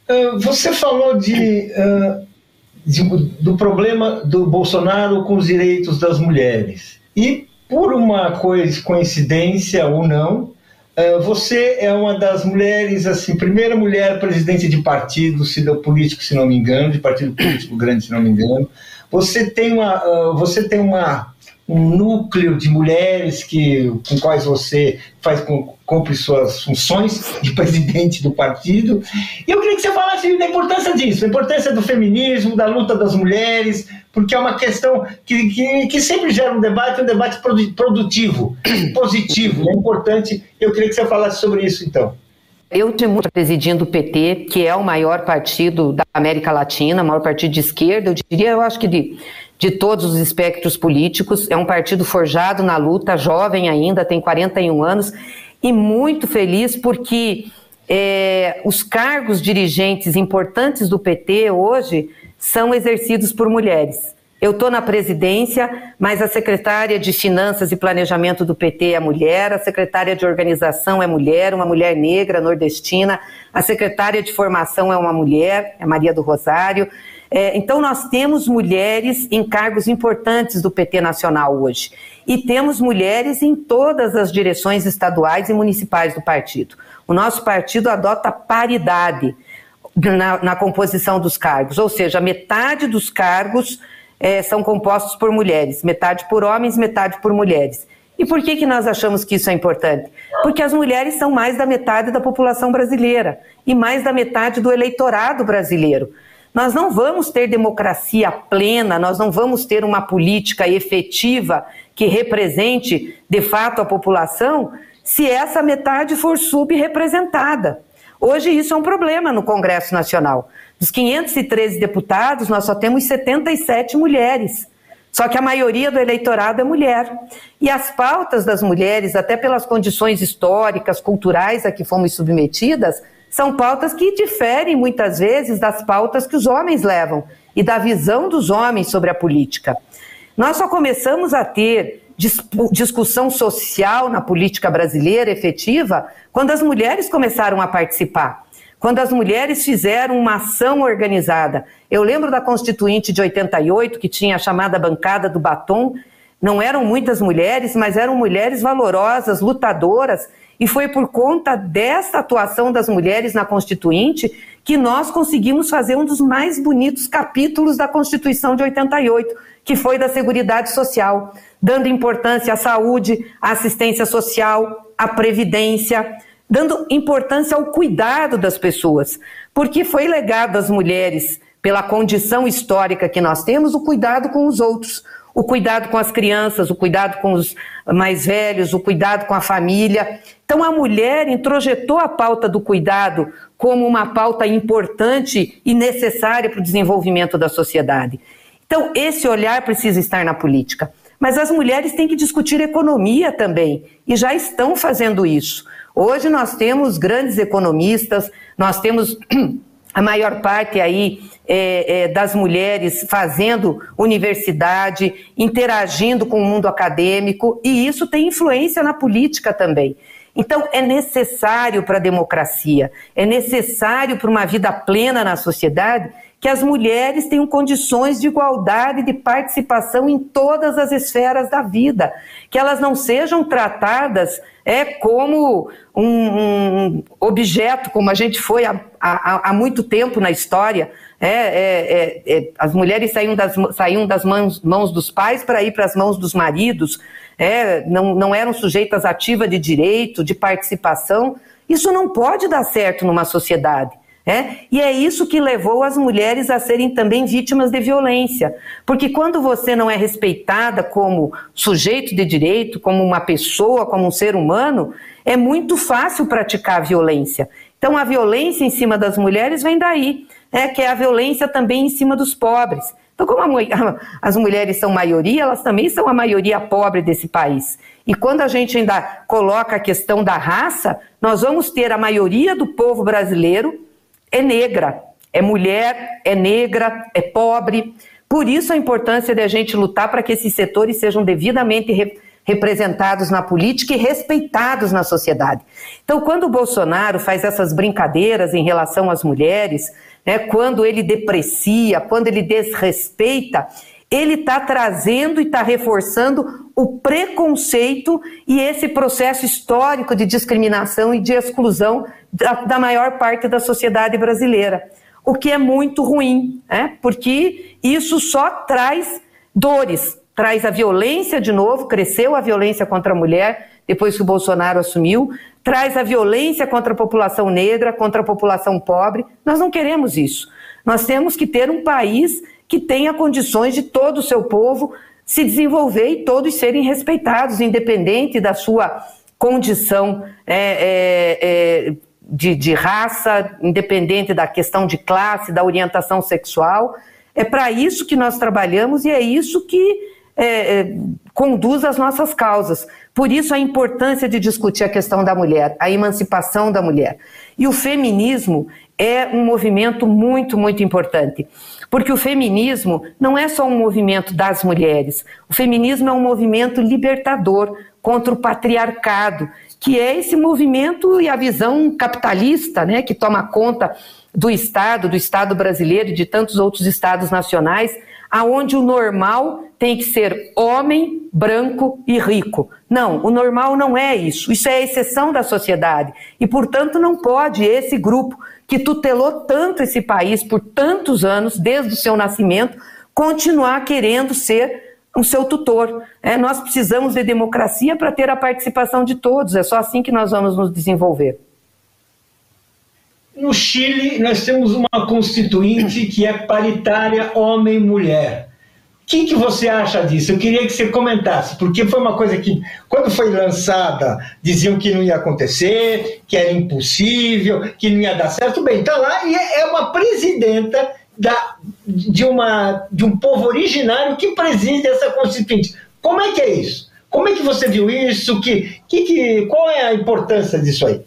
Speaker 2: Uh, você falou de, uh, de, do problema do Bolsonaro com os direitos das mulheres. E, por uma coincidência ou não, uh, você é uma das mulheres, assim, primeira mulher presidente de partido se político, se não me engano, de partido político grande, se não me engano. Você tem uma, você tem uma um núcleo de mulheres que, com quais você faz cumpre suas funções de presidente do partido. E eu queria que você falasse da importância disso, a importância do feminismo, da luta das mulheres, porque é uma questão que, que, que sempre gera um debate, um debate produtivo, positivo, é importante. Eu queria que você falasse sobre isso, então.
Speaker 3: Eu tenho presidindo o PT, que é o maior partido da América Latina, maior partido de esquerda, eu diria, eu acho que de de todos os espectros políticos. É um partido forjado na luta, jovem ainda, tem 41 anos, e muito feliz porque é, os cargos dirigentes importantes do PT hoje são exercidos por mulheres. Eu estou na presidência, mas a secretária de Finanças e Planejamento do PT é mulher, a secretária de Organização é mulher, uma mulher negra, nordestina, a secretária de Formação é uma mulher, é Maria do Rosário. É, então, nós temos mulheres em cargos importantes do PT nacional hoje. E temos mulheres em todas as direções estaduais e municipais do partido. O nosso partido adota paridade na, na composição dos cargos, ou seja, metade dos cargos é, são compostos por mulheres, metade por homens, metade por mulheres. E por que, que nós achamos que isso é importante? Porque as mulheres são mais da metade da população brasileira e mais da metade do eleitorado brasileiro. Nós não vamos ter democracia plena, nós não vamos ter uma política efetiva que represente de fato a população se essa metade for subrepresentada. Hoje isso é um problema no Congresso Nacional. Dos 513 deputados, nós só temos 77 mulheres. Só que a maioria do eleitorado é mulher. E as pautas das mulheres, até pelas condições históricas, culturais a que fomos submetidas, são pautas que diferem muitas vezes das pautas que os homens levam e da visão dos homens sobre a política. Nós só começamos a ter discussão social na política brasileira efetiva quando as mulheres começaram a participar. Quando as mulheres fizeram uma ação organizada. Eu lembro da Constituinte de 88, que tinha a chamada bancada do batom. Não eram muitas mulheres, mas eram mulheres valorosas, lutadoras, e foi por conta desta atuação das mulheres na Constituinte que nós conseguimos fazer um dos mais bonitos capítulos da Constituição de 88, que foi da Seguridade Social, dando importância à saúde, à assistência social, à previdência, dando importância ao cuidado das pessoas, porque foi legado às mulheres, pela condição histórica que nós temos, o cuidado com os outros, o cuidado com as crianças, o cuidado com os mais velhos, o cuidado com a família. Então, a mulher introjetou a pauta do cuidado como uma pauta importante e necessária para o desenvolvimento da sociedade. Então, esse olhar precisa estar na política. Mas as mulheres têm que discutir economia também, e já estão fazendo isso. Hoje nós temos grandes economistas, nós temos a maior parte aí é, é, das mulheres fazendo universidade, interagindo com o mundo acadêmico, e isso tem influência na política também. Então, é necessário para a democracia, é necessário para uma vida plena na sociedade que as mulheres tenham condições de igualdade de participação em todas as esferas da vida, que elas não sejam tratadas é como um, um objeto, como a gente foi há, há, há muito tempo na história. É, é, é, é as mulheres saíam das, saíam das mãos, mãos dos pais para ir para as mãos dos maridos, é, não, não eram sujeitas ativa de direito, de participação. Isso não pode dar certo numa sociedade. É? E é isso que levou as mulheres a serem também vítimas de violência. Porque quando você não é respeitada como sujeito de direito, como uma pessoa, como um ser humano, é muito fácil praticar violência. Então a violência em cima das mulheres vem daí, é que é a violência também em cima dos pobres. Então, como a, as mulheres são maioria, elas também são a maioria pobre desse país. E quando a gente ainda coloca a questão da raça, nós vamos ter a maioria do povo brasileiro é negra, é mulher, é negra, é pobre. Por isso a importância de a gente lutar para que esses setores sejam devidamente re representados na política e respeitados na sociedade. Então, quando o Bolsonaro faz essas brincadeiras em relação às mulheres, né, quando ele deprecia, quando ele desrespeita, ele está trazendo e está reforçando o preconceito e esse processo histórico de discriminação e de exclusão da, da maior parte da sociedade brasileira. O que é muito ruim, né? porque isso só traz dores, traz a violência de novo, cresceu a violência contra a mulher depois que o Bolsonaro assumiu, traz a violência contra a população negra, contra a população pobre. Nós não queremos isso. Nós temos que ter um país que tenha condições de todo o seu povo se desenvolver e todos serem respeitados, independente da sua condição é, é, é, de, de raça, independente da questão de classe, da orientação sexual. É para isso que nós trabalhamos e é isso que é, é, conduz as nossas causas. Por isso a importância de discutir a questão da mulher, a emancipação da mulher. E o feminismo é um movimento muito, muito importante. Porque o feminismo não é só um movimento das mulheres. O feminismo é um movimento libertador contra o patriarcado que é esse movimento e a visão capitalista, né, que toma conta do Estado, do Estado brasileiro e de tantos outros estados nacionais, aonde o normal tem que ser homem, branco e rico. Não, o normal não é isso. Isso é a exceção da sociedade. E, portanto, não pode esse grupo que tutelou tanto esse país por tantos anos, desde o seu nascimento, continuar querendo ser o seu tutor. É, nós precisamos de democracia para ter a participação de todos, é só assim que nós vamos nos desenvolver.
Speaker 2: No Chile, nós temos uma constituinte que é paritária homem-mulher. O que, que você acha disso? Eu queria que você comentasse, porque foi uma coisa que, quando foi lançada, diziam que não ia acontecer, que era impossível, que não ia dar certo. Bem, está lá e é uma presidenta da, de, uma, de um povo originário que preside essa constituinte. Como é que é isso? Como é que você viu isso? Que, que, que, qual é a importância disso aí?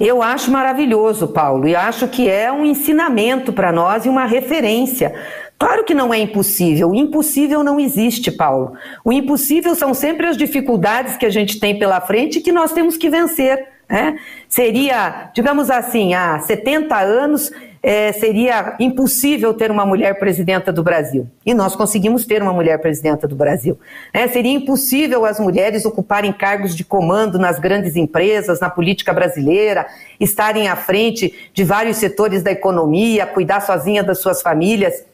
Speaker 3: Eu acho maravilhoso, Paulo, e acho que é um ensinamento para nós e uma referência. Claro que não é impossível. O impossível não existe, Paulo. O impossível são sempre as dificuldades que a gente tem pela frente e que nós temos que vencer. Né? Seria, digamos assim, há 70 anos é, seria impossível ter uma mulher presidenta do Brasil. E nós conseguimos ter uma mulher presidenta do Brasil. É, seria impossível as mulheres ocuparem cargos de comando nas grandes empresas, na política brasileira, estarem à frente de vários setores da economia, cuidar sozinha das suas famílias.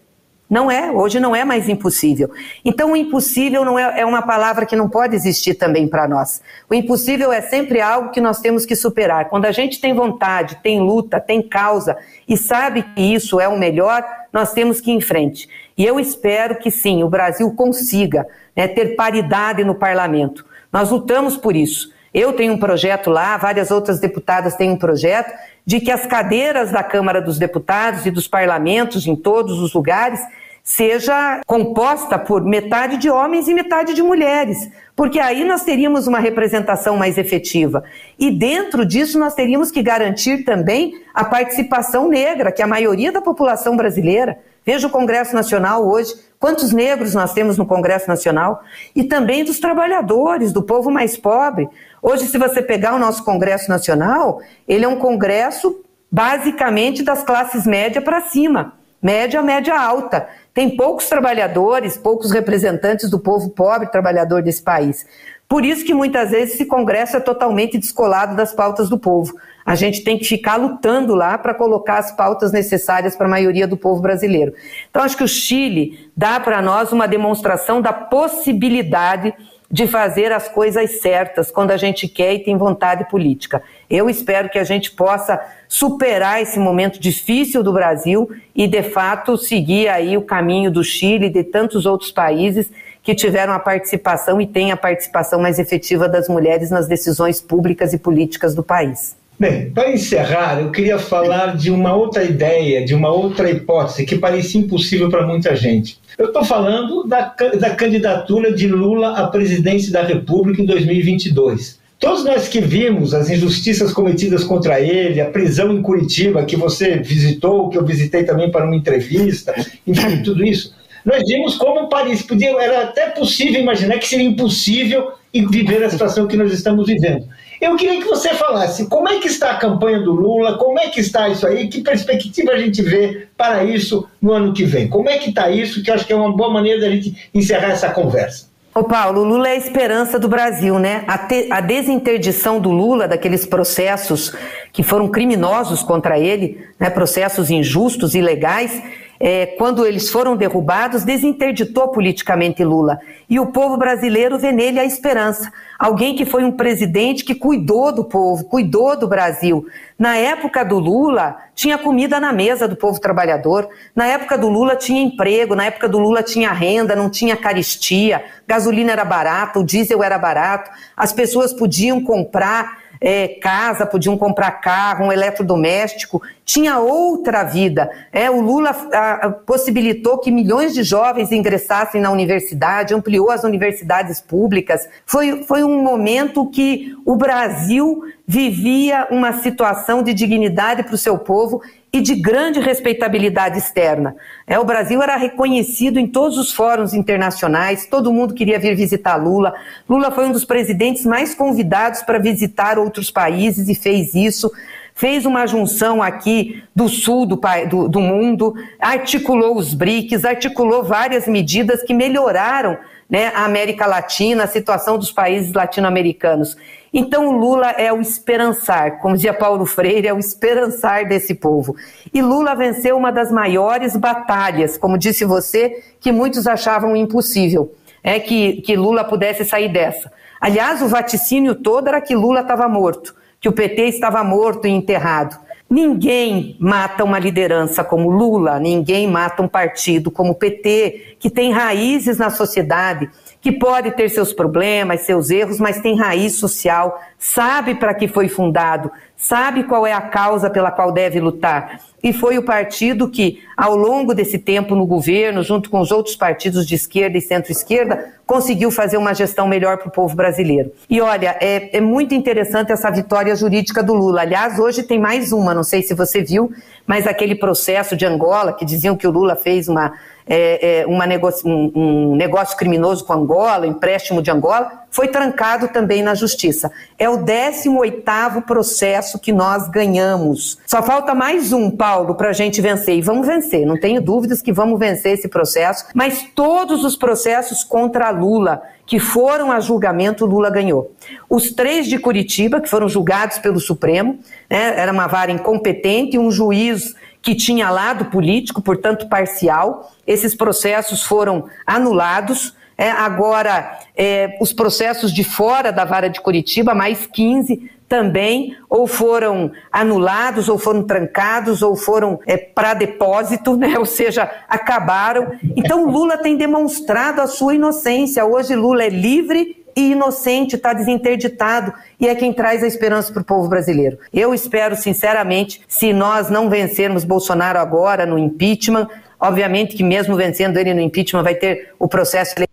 Speaker 3: Não é, hoje não é mais impossível. Então, o impossível não é, é uma palavra que não pode existir também para nós. O impossível é sempre algo que nós temos que superar. Quando a gente tem vontade, tem luta, tem causa e sabe que isso é o melhor, nós temos que ir em frente. E eu espero que sim, o Brasil consiga né, ter paridade no parlamento. Nós lutamos por isso. Eu tenho um projeto lá, várias outras deputadas têm um projeto de que as cadeiras da Câmara dos Deputados e dos parlamentos em todos os lugares seja composta por metade de homens e metade de mulheres, porque aí nós teríamos uma representação mais efetiva. E dentro disso nós teríamos que garantir também a participação negra, que é a maioria da população brasileira. Veja o Congresso Nacional hoje, quantos negros nós temos no Congresso Nacional, e também dos trabalhadores, do povo mais pobre. Hoje, se você pegar o nosso Congresso Nacional, ele é um congresso basicamente das classes média para cima, média, média alta. Tem poucos trabalhadores, poucos representantes do povo pobre trabalhador desse país. Por isso que muitas vezes esse congresso é totalmente descolado das pautas do povo. A gente tem que ficar lutando lá para colocar as pautas necessárias para a maioria do povo brasileiro. Então, acho que o Chile dá para nós uma demonstração da possibilidade de fazer as coisas certas quando a gente quer e tem vontade política. Eu espero que a gente possa superar esse momento difícil do Brasil e, de fato, seguir aí o caminho do Chile e de tantos outros países que tiveram a participação e têm a participação mais efetiva das mulheres nas decisões públicas e políticas do país.
Speaker 2: Bem, para encerrar, eu queria falar de uma outra ideia, de uma outra hipótese que parecia impossível para muita gente. Eu estou falando da, da candidatura de Lula à presidência da República em 2022. Todos nós que vimos as injustiças cometidas contra ele, a prisão em Curitiba, que você visitou, que eu visitei também para uma entrevista, enfim, tudo isso, nós vimos como Paris podia, era até possível imaginar que seria impossível viver a situação que nós estamos vivendo. Eu queria que você falasse como é que está a campanha do Lula, como é que está isso aí, que perspectiva a gente vê para isso no ano que vem. Como é que está isso, que eu acho que é uma boa maneira da gente encerrar essa conversa.
Speaker 3: Ô Paulo, Lula é a esperança do Brasil, né? A, te, a, desinterdição do Lula, daqueles processos que foram criminosos contra ele, né? processos injustos, ilegais, é, quando eles foram derrubados, desinterditou politicamente Lula. E o povo brasileiro vê nele a esperança. Alguém que foi um presidente que cuidou do povo, cuidou do Brasil. Na época do Lula, tinha comida na mesa do povo trabalhador. Na época do Lula, tinha emprego. Na época do Lula, tinha renda, não tinha caristia. Gasolina era barata, o diesel era barato. As pessoas podiam comprar é, casa, podiam comprar carro, um eletrodoméstico, tinha outra vida. É, o Lula a, a, possibilitou que milhões de jovens ingressassem na universidade, ampliou as universidades públicas. Foi, foi um momento que o Brasil vivia uma situação de dignidade para o seu povo e de grande respeitabilidade externa. É, o Brasil era reconhecido em todos os fóruns internacionais, todo mundo queria vir visitar Lula. Lula foi um dos presidentes mais convidados para visitar outros países e fez isso. Fez uma junção aqui do sul do, do, do mundo, articulou os BRICS, articulou várias medidas que melhoraram né, a América Latina, a situação dos países latino-americanos. Então, o Lula é o esperançar, como dizia Paulo Freire, é o esperançar desse povo. E Lula venceu uma das maiores batalhas, como disse você, que muitos achavam impossível, é que, que Lula pudesse sair dessa. Aliás, o vaticínio todo era que Lula estava morto, que o PT estava morto e enterrado. Ninguém mata uma liderança como Lula, ninguém mata um partido como o PT, que tem raízes na sociedade que pode ter seus problemas, seus erros, mas tem raiz social, sabe para que foi fundado, sabe qual é a causa pela qual deve lutar. E foi o partido que, ao longo desse tempo no governo, junto com os outros partidos de esquerda e centro-esquerda, conseguiu fazer uma gestão melhor para o povo brasileiro. E olha, é, é muito interessante essa vitória jurídica do Lula. Aliás, hoje tem mais uma, não sei se você viu, mas aquele processo de Angola, que diziam que o Lula fez uma é, é, uma negocio, um, um, negócio criminoso com Angola, empréstimo de Angola, foi trancado também na justiça. É o 18º processo que nós ganhamos. Só falta mais um, Paulo, para a gente vencer. E vamos vencer, não tenho dúvidas que vamos vencer esse processo, mas todos os processos contra Lula que foram a julgamento, Lula ganhou. Os três de Curitiba, que foram julgados pelo Supremo, né, era uma vara incompetente, um juiz que tinha lado político, portanto parcial. Esses processos foram anulados. É, agora, é, os processos de fora da vara de Curitiba, mais 15, também ou foram anulados, ou foram trancados, ou foram é, para depósito, né? ou seja, acabaram. Então, Lula tem demonstrado a sua inocência. Hoje, Lula é livre e inocente, está desinterditado e é quem traz a esperança para o povo brasileiro. Eu espero, sinceramente, se nós não vencermos Bolsonaro agora no impeachment, obviamente que mesmo vencendo ele no impeachment vai ter o processo eleitoral,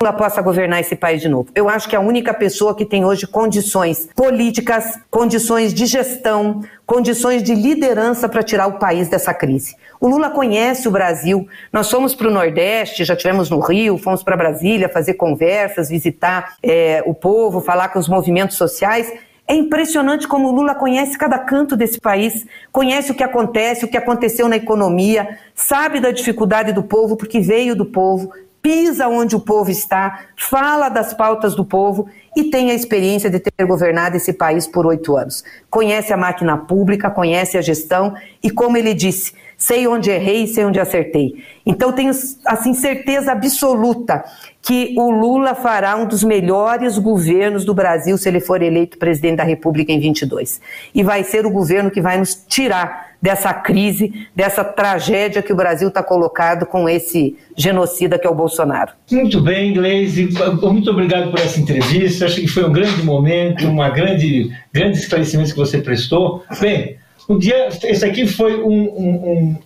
Speaker 3: ela possa governar esse país de novo. Eu acho que a única pessoa que tem hoje condições políticas, condições de gestão, condições de liderança para tirar o país dessa crise. O Lula conhece o Brasil. Nós fomos para o Nordeste, já tivemos no Rio, fomos para Brasília fazer conversas, visitar é, o povo, falar com os movimentos sociais. É impressionante como o Lula conhece cada canto desse país, conhece o que acontece, o que aconteceu na economia, sabe da dificuldade do povo, porque veio do povo, pisa onde o povo está, fala das pautas do povo e tem a experiência de ter governado esse país por oito anos. Conhece a máquina pública, conhece a gestão e, como ele disse, sei onde errei e sei onde acertei. Então tenho assim certeza absoluta que o Lula fará um dos melhores governos do Brasil se ele for eleito presidente da República em 22. E vai ser o governo que vai nos tirar dessa crise, dessa tragédia que o Brasil está colocado com esse genocida que é o Bolsonaro.
Speaker 2: Muito bem, Gleisi. Muito obrigado por essa entrevista. Acho que foi um grande momento, uma grande, grande esclarecimento que você prestou. Bem, um dia, esse aqui foi um, um,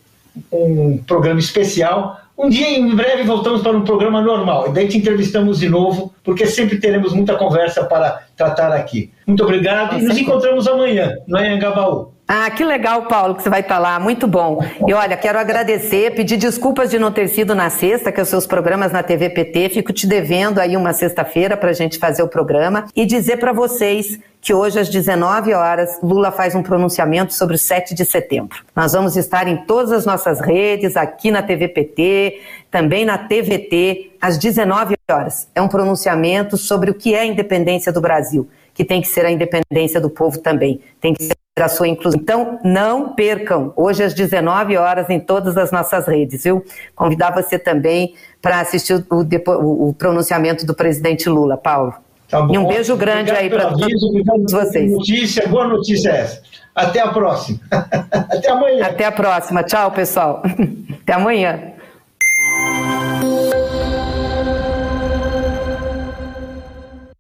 Speaker 2: um, um programa especial um dia, em breve, voltamos para um programa normal. E daí te entrevistamos de novo, porque sempre teremos muita conversa para tratar aqui. Muito obrigado e nos encontramos amanhã, no Anhangabaú.
Speaker 3: Ah, que legal, Paulo, que você vai estar lá. Muito bom. E olha, quero agradecer, pedir desculpas de não ter sido na sexta, que é os seus programas na TV PT. Fico te devendo aí uma sexta-feira para a gente fazer o programa. E dizer para vocês que hoje às 19 horas Lula faz um pronunciamento sobre o 7 de setembro. Nós vamos estar em todas as nossas redes, aqui na TV PT, também na TVT, às 19 horas. É um pronunciamento sobre o que é a independência do Brasil, que tem que ser a independência do povo também. Tem que ser a sua inclusão. Então, não percam, hoje às 19 horas em todas as nossas redes, viu? Convidar você também para assistir o, o, o pronunciamento do presidente Lula, Paulo. Tá e um beijo grande aí para todos vocês.
Speaker 2: Notícia, boa notícia essa. Até a próxima. Até amanhã.
Speaker 3: Até a próxima. Tchau, pessoal. Até amanhã.